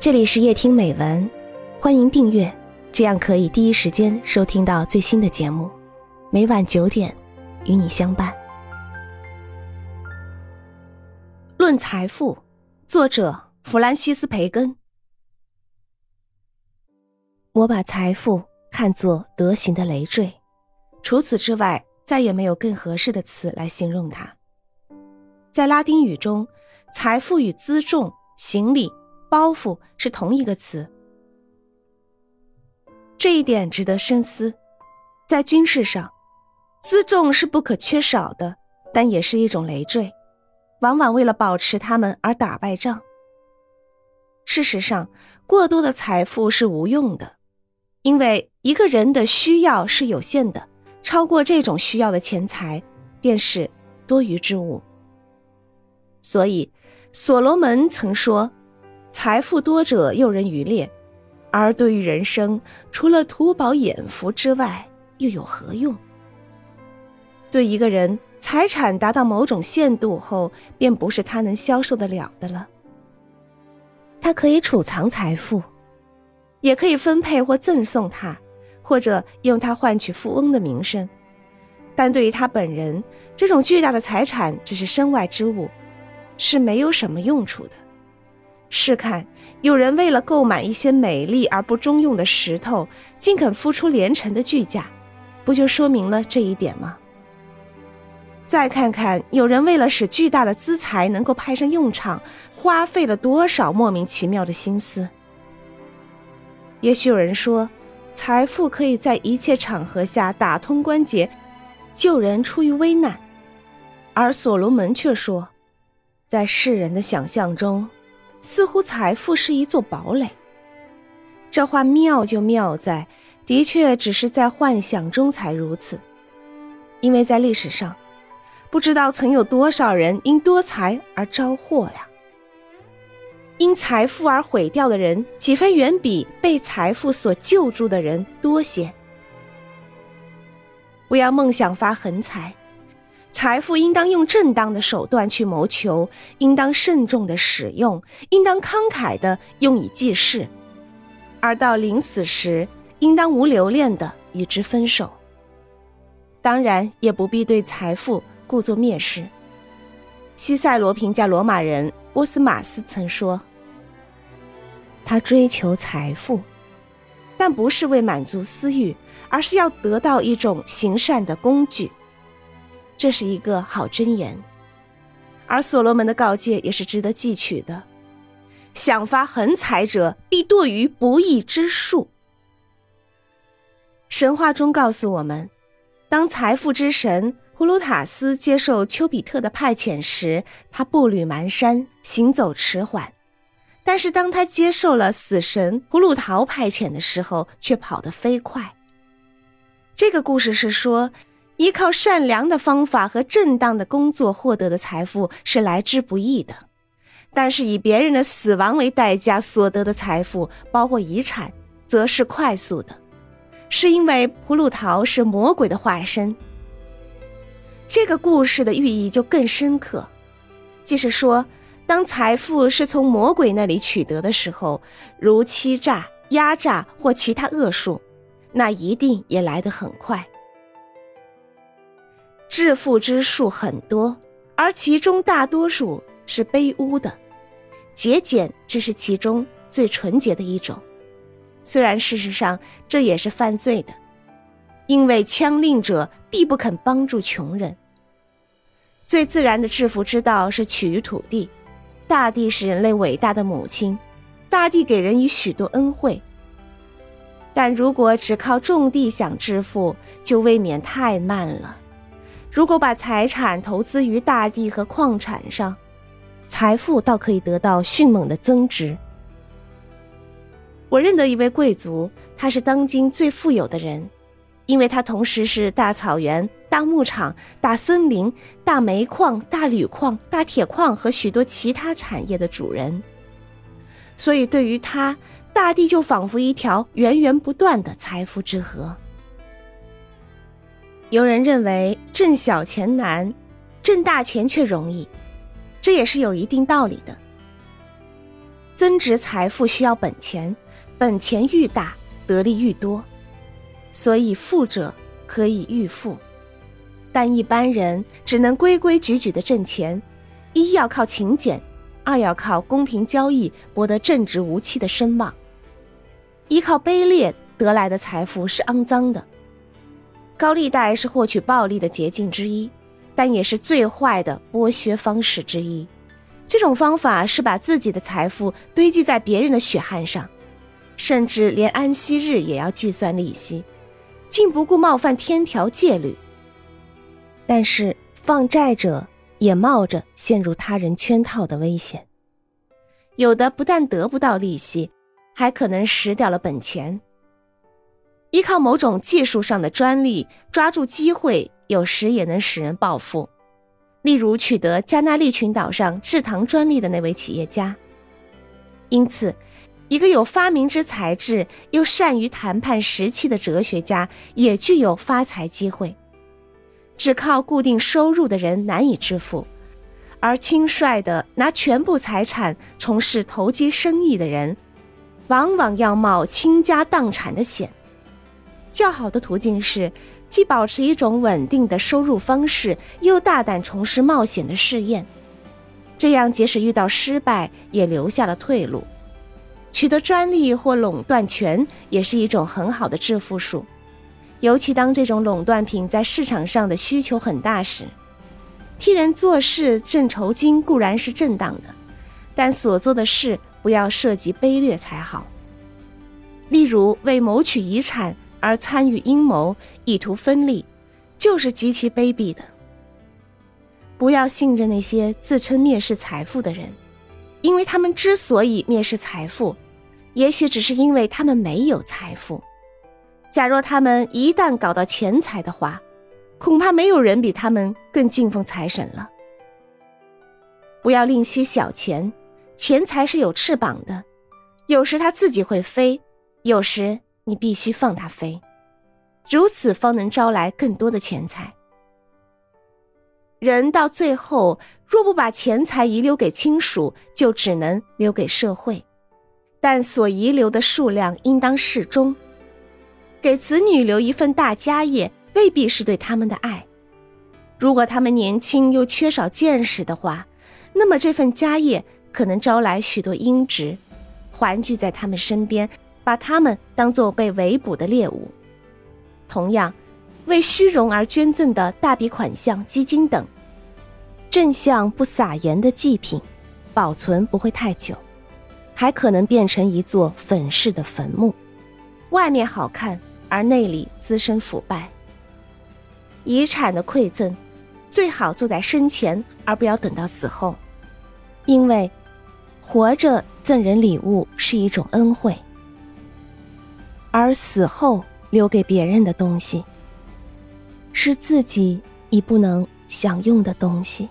这里是夜听美文，欢迎订阅，这样可以第一时间收听到最新的节目。每晚九点，与你相伴。《论财富》，作者弗兰西斯·培根。我把财富看作德行的累赘，除此之外，再也没有更合适的词来形容它。在拉丁语中，财富与辎重、行李。包袱是同一个词，这一点值得深思。在军事上，辎重是不可缺少的，但也是一种累赘，往往为了保持他们而打败仗。事实上，过多的财富是无用的，因为一个人的需要是有限的，超过这种需要的钱财便是多余之物。所以，所罗门曾说。财富多者诱人于猎，而对于人生，除了图饱眼福之外，又有何用？对一个人，财产达到某种限度后，便不是他能消受得了的了。他可以储藏财富，也可以分配或赠送他，或者用它换取富翁的名声。但对于他本人，这种巨大的财产只是身外之物，是没有什么用处的。试看，有人为了购买一些美丽而不中用的石头，竟肯付出连城的巨价，不就说明了这一点吗？再看看，有人为了使巨大的资财能够派上用场，花费了多少莫名其妙的心思。也许有人说，财富可以在一切场合下打通关节，救人出于危难，而所罗门却说，在世人的想象中。似乎财富是一座堡垒。这话妙就妙在，的确只是在幻想中才如此。因为在历史上，不知道曾有多少人因多财而招祸呀。因财富而毁掉的人，岂非远比被财富所救助的人多些？不要梦想发横财。财富应当用正当的手段去谋求，应当慎重的使用，应当慷慨的用以济世，而到临死时，应当无留恋的与之分手。当然，也不必对财富故作蔑视。西塞罗评价罗马人波斯马斯曾说：“他追求财富，但不是为满足私欲，而是要得到一种行善的工具。”这是一个好箴言，而所罗门的告诫也是值得记取的：想发横财者，必堕于不义之术。神话中告诉我们，当财富之神普鲁塔斯接受丘比特的派遣时，他步履蹒跚，行走迟缓；但是当他接受了死神普鲁陶派遣的时候，却跑得飞快。这个故事是说。依靠善良的方法和正当的工作获得的财富是来之不易的，但是以别人的死亡为代价所得的财富，包括遗产，则是快速的，是因为普鲁陶是魔鬼的化身。这个故事的寓意就更深刻，即是说，当财富是从魔鬼那里取得的时候，如欺诈、压榨或其他恶术，那一定也来得很快。致富之术很多，而其中大多数是卑污的。节俭只是其中最纯洁的一种，虽然事实上这也是犯罪的，因为枪令者必不肯帮助穷人。最自然的致富之道是取于土地，大地是人类伟大的母亲，大地给人以许多恩惠。但如果只靠种地想致富，就未免太慢了。如果把财产投资于大地和矿产上，财富倒可以得到迅猛的增值。我认得一位贵族，他是当今最富有的人，因为他同时是大草原、大牧场、大森林、大煤矿、大铝矿、大铁矿和许多其他产业的主人。所以，对于他，大地就仿佛一条源源不断的财富之河。有人认为挣小钱难，挣大钱却容易，这也是有一定道理的。增值财富需要本钱，本钱愈大，得利愈多，所以富者可以愈富。但一般人只能规规矩矩的挣钱，一要靠勤俭，二要靠公平交易博得正直无欺的声望。依靠卑劣得来的财富是肮脏的。高利贷是获取暴利的捷径之一，但也是最坏的剥削方式之一。这种方法是把自己的财富堆积在别人的血汗上，甚至连安息日也要计算利息，竟不顾冒犯天条戒律。但是放债者也冒着陷入他人圈套的危险，有的不但得不到利息，还可能蚀掉了本钱。依靠某种技术上的专利抓住机会，有时也能使人暴富。例如，取得加纳利群岛上制糖专利的那位企业家。因此，一个有发明之才智又善于谈判时期的哲学家也具有发财机会。只靠固定收入的人难以致富，而轻率的拿全部财产从事投机生意的人，往往要冒倾家荡产的险。较好的途径是，既保持一种稳定的收入方式，又大胆从事冒险的试验。这样，即使遇到失败，也留下了退路。取得专利或垄断权也是一种很好的致富术，尤其当这种垄断品在市场上的需求很大时。替人做事挣酬金固然是正当的，但所做的事不要涉及卑劣才好。例如，为谋取遗产。而参与阴谋，意图分利，就是极其卑鄙的。不要信任那些自称蔑视财富的人，因为他们之所以蔑视财富，也许只是因为他们没有财富。假若他们一旦搞到钱财的话，恐怕没有人比他们更敬奉财神了。不要吝惜小钱，钱财是有翅膀的，有时它自己会飞，有时。你必须放它飞，如此方能招来更多的钱财。人到最后，若不把钱财遗留给亲属，就只能留给社会，但所遗留的数量应当适中。给子女留一份大家业，未必是对他们的爱。如果他们年轻又缺少见识的话，那么这份家业可能招来许多阴职，环聚在他们身边。把他们当作被围捕的猎物。同样，为虚荣而捐赠的大笔款项、基金等，正像不撒盐的祭品，保存不会太久，还可能变成一座粉饰的坟墓，外面好看，而内里滋生腐败。遗产的馈赠，最好做在生前，而不要等到死后，因为活着赠人礼物是一种恩惠。而死后留给别人的东西，是自己已不能享用的东西。